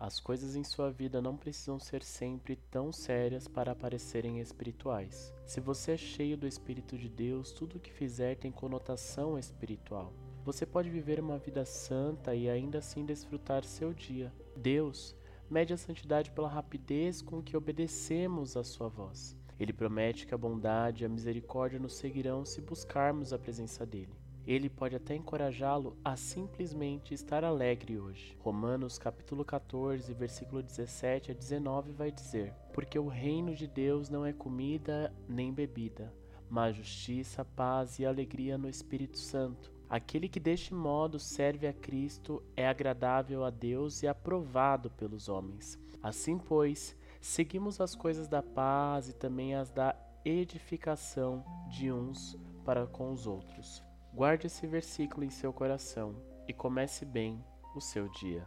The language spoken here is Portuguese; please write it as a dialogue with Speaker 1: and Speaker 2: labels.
Speaker 1: As coisas em sua vida não precisam ser sempre tão sérias para parecerem espirituais. Se você é cheio do Espírito de Deus, tudo o que fizer tem conotação espiritual. Você pode viver uma vida santa e ainda assim desfrutar seu dia. Deus mede a santidade pela rapidez com que obedecemos à sua voz. Ele promete que a bondade e a misericórdia nos seguirão se buscarmos a presença dele. Ele pode até encorajá-lo a simplesmente estar alegre hoje. Romanos capítulo 14, versículo 17 a 19 vai dizer: Porque o reino de Deus não é comida nem bebida, mas justiça, paz e alegria no Espírito Santo. Aquele que deste modo serve a Cristo é agradável a Deus e aprovado pelos homens. Assim, pois, seguimos as coisas da paz e também as da edificação de uns para com os outros. Guarde esse versículo em seu coração e comece bem o seu dia.